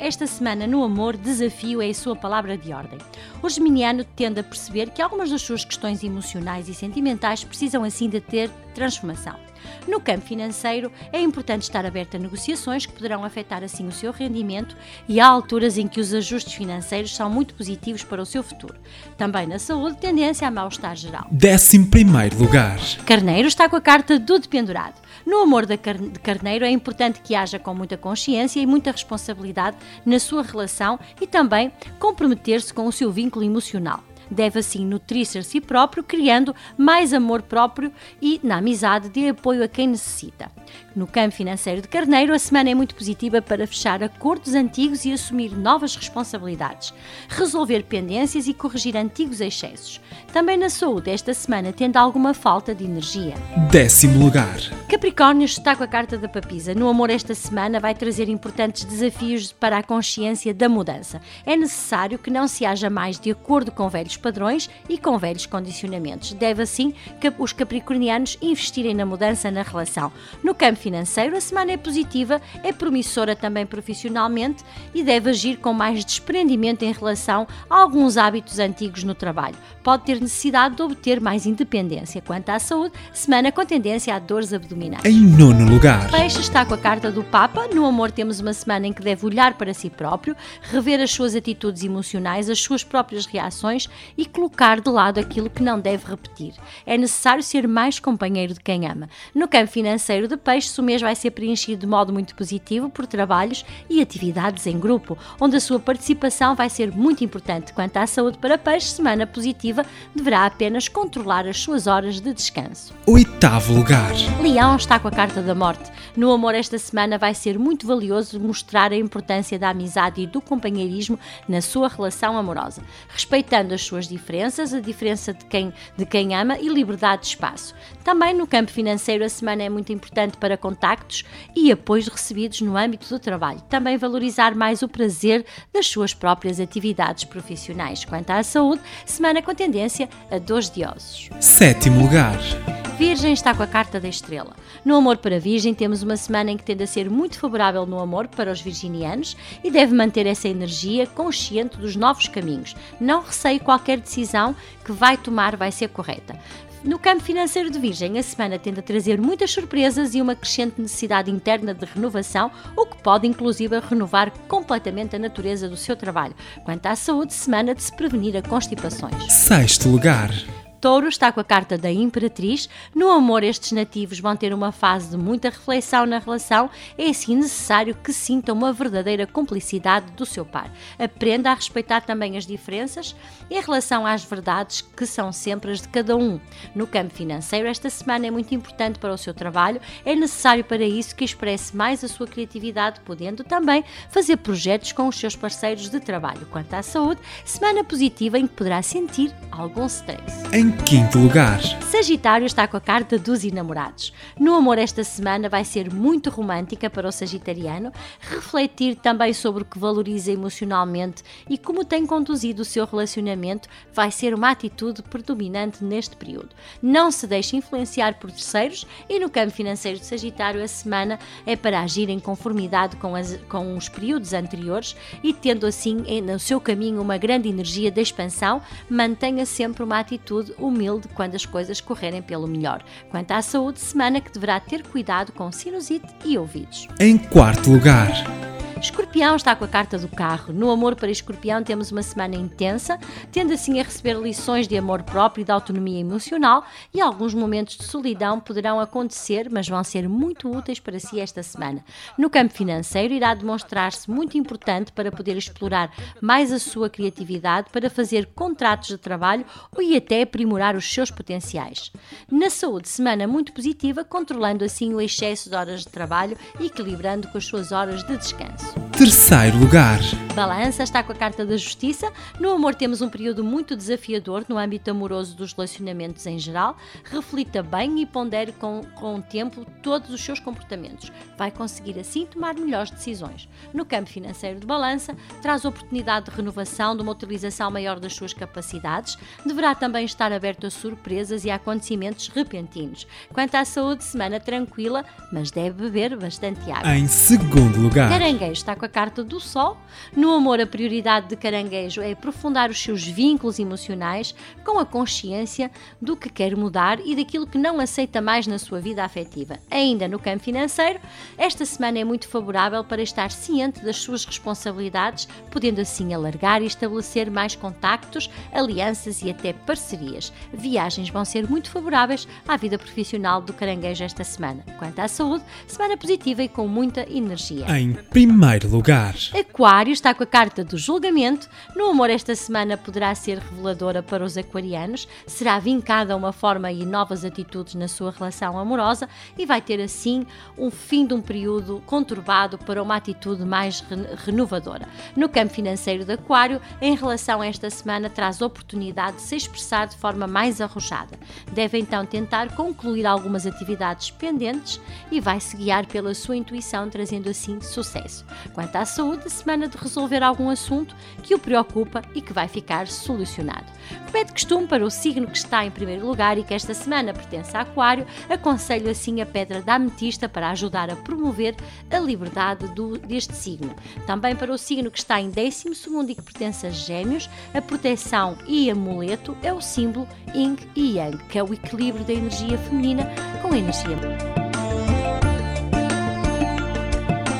Esta semana, no amor, desafio é a sua palavra de ordem. O geminiano tende a perceber que algumas das suas questões emocionais e sentimentais precisam assim de ter transformação. No campo financeiro, é importante estar aberto a negociações que poderão afetar assim o seu rendimento e há alturas em que os ajustes financeiros são muito positivos para o seu futuro. Também na saúde, tendência a mal-estar geral. 11 lugar. Carneiro está com a carta do dependurado. No amor de carneiro é importante que haja com muita consciência e muita responsabilidade na sua relação e também comprometer-se com o seu vínculo emocional deve assim nutrir-se a si próprio, criando mais amor próprio e, na amizade, de apoio a quem necessita. No campo financeiro de Carneiro, a semana é muito positiva para fechar acordos antigos e assumir novas responsabilidades, resolver pendências e corrigir antigos excessos. Também na saúde, esta semana tende alguma falta de energia. Décimo lugar. Capricórnio está com a carta da papisa. No amor, esta semana vai trazer importantes desafios para a consciência da mudança. É necessário que não se haja mais de acordo com velhos padrões e com velhos condicionamentos. Deve, assim, os capricornianos investirem na mudança na relação. No campo financeiro, a semana é positiva, é promissora também profissionalmente e deve agir com mais desprendimento em relação a alguns hábitos antigos no trabalho. Pode ter necessidade de obter mais independência. Quanto à saúde, semana com tendência a dores abdominais. Em nono lugar. Peixe está com a carta do Papa. No amor, temos uma semana em que deve olhar para si próprio, rever as suas atitudes emocionais, as suas próprias reações e colocar de lado aquilo que não deve repetir. É necessário ser mais companheiro de quem ama. No campo financeiro de Peixe, o mês vai ser preenchido de modo muito positivo por trabalhos e atividades em grupo, onde a sua participação vai ser muito importante. Quanto à saúde para Peixe, semana positiva deverá apenas controlar as suas horas de descanso. Oitavo lugar. Leão está com a carta da morte. No amor, esta semana vai ser muito valioso mostrar a importância da amizade e do companheirismo na sua relação amorosa, respeitando as suas diferenças, a diferença de quem, de quem ama e liberdade de espaço. Também no campo financeiro, a semana é muito importante para contactos e apoios recebidos no âmbito do trabalho. Também valorizar mais o prazer das suas próprias atividades profissionais. Quanto à saúde, semana com tendência a dores de ossos. Sétimo lugar. Virgem está com a carta da estrela. No amor para Virgem, temos uma semana em que tende a ser muito favorável no amor para os virginianos e deve manter essa energia consciente dos novos caminhos. Não receie qualquer decisão que vai tomar vai ser correta. No campo financeiro de Virgem, a semana tende a trazer muitas surpresas e uma crescente necessidade interna de renovação, o que pode inclusive renovar completamente a natureza do seu trabalho. Quanto à saúde, semana de se prevenir a constipações. Sexto lugar. Touro está com a carta da Imperatriz. No amor, estes nativos vão ter uma fase de muita reflexão na relação. É assim necessário que sintam uma verdadeira cumplicidade do seu par. Aprenda a respeitar também as diferenças em relação às verdades que são sempre as de cada um. No campo financeiro, esta semana é muito importante para o seu trabalho. É necessário para isso que expresse mais a sua criatividade, podendo também fazer projetos com os seus parceiros de trabalho. Quanto à saúde, semana positiva em que poderá sentir algum stress. Em quinto lugar. Sagitário está com a carta dos enamorados. No amor, esta semana vai ser muito romântica para o Sagitariano, refletir também sobre o que valoriza emocionalmente e como tem conduzido o seu relacionamento vai ser uma atitude predominante neste período. Não se deixe influenciar por terceiros e no campo financeiro de Sagitário, a semana é para agir em conformidade com, as, com os períodos anteriores e tendo assim no seu caminho uma grande energia de expansão, mantenha sempre uma atitude humilde quando as coisas correrem pelo melhor. Quanto à saúde, semana que deverá ter cuidado com sinusite e ouvidos. Em quarto lugar. Escorpião está com a carta do carro. No amor para Escorpião temos uma semana intensa, tendo assim a receber lições de amor próprio e de autonomia emocional e alguns momentos de solidão poderão acontecer, mas vão ser muito úteis para si esta semana. No campo financeiro irá demonstrar-se muito importante para poder explorar mais a sua criatividade, para fazer contratos de trabalho e até aprimorar os seus potenciais. Na saúde, semana muito positiva, controlando assim o excesso de horas de trabalho e equilibrando com as suas horas de descanso. Terceiro lugar. Balança está com a carta da justiça. No amor temos um período muito desafiador no âmbito amoroso dos relacionamentos em geral. Reflita bem e pondere com, com o tempo todos os seus comportamentos. Vai conseguir assim tomar melhores decisões. No campo financeiro de balança, traz oportunidade de renovação, de uma utilização maior das suas capacidades. Deverá também estar aberto a surpresas e a acontecimentos repentinos. Quanto à saúde, semana tranquila, mas deve beber bastante água. Em segundo lugar. Caranguejo está com a carta do Sol. No amor, a prioridade de Caranguejo é aprofundar os seus vínculos emocionais com a consciência do que quer mudar e daquilo que não aceita mais na sua vida afetiva. Ainda no campo financeiro, esta semana é muito favorável para estar ciente das suas responsabilidades, podendo assim alargar e estabelecer mais contactos, alianças e até parcerias. Viagens vão ser muito favoráveis à vida profissional do Caranguejo esta semana. Quanto à saúde, semana positiva e com muita energia. Em primeiro lugar. Aquário está com a carta do julgamento. No amor, esta semana poderá ser reveladora para os aquarianos, será vincada uma forma e novas atitudes na sua relação amorosa e vai ter assim um fim de um período conturbado para uma atitude mais renovadora. No campo financeiro de Aquário, em relação a esta semana, traz oportunidade de se expressar de forma mais arrojada. Deve então tentar concluir algumas atividades pendentes e vai se guiar pela sua intuição, trazendo assim sucesso. Quanto à saúde, semana de resolver algum assunto que o preocupa e que vai ficar solucionado. Como é de costume para o signo que está em primeiro lugar e que esta semana pertence a Aquário, aconselho assim a pedra da ametista para ajudar a promover a liberdade do, deste signo. Também para o signo que está em 12 e que pertence a Gêmeos, a proteção e amuleto é o símbolo Yin e Yang, que é o equilíbrio da energia feminina com a energia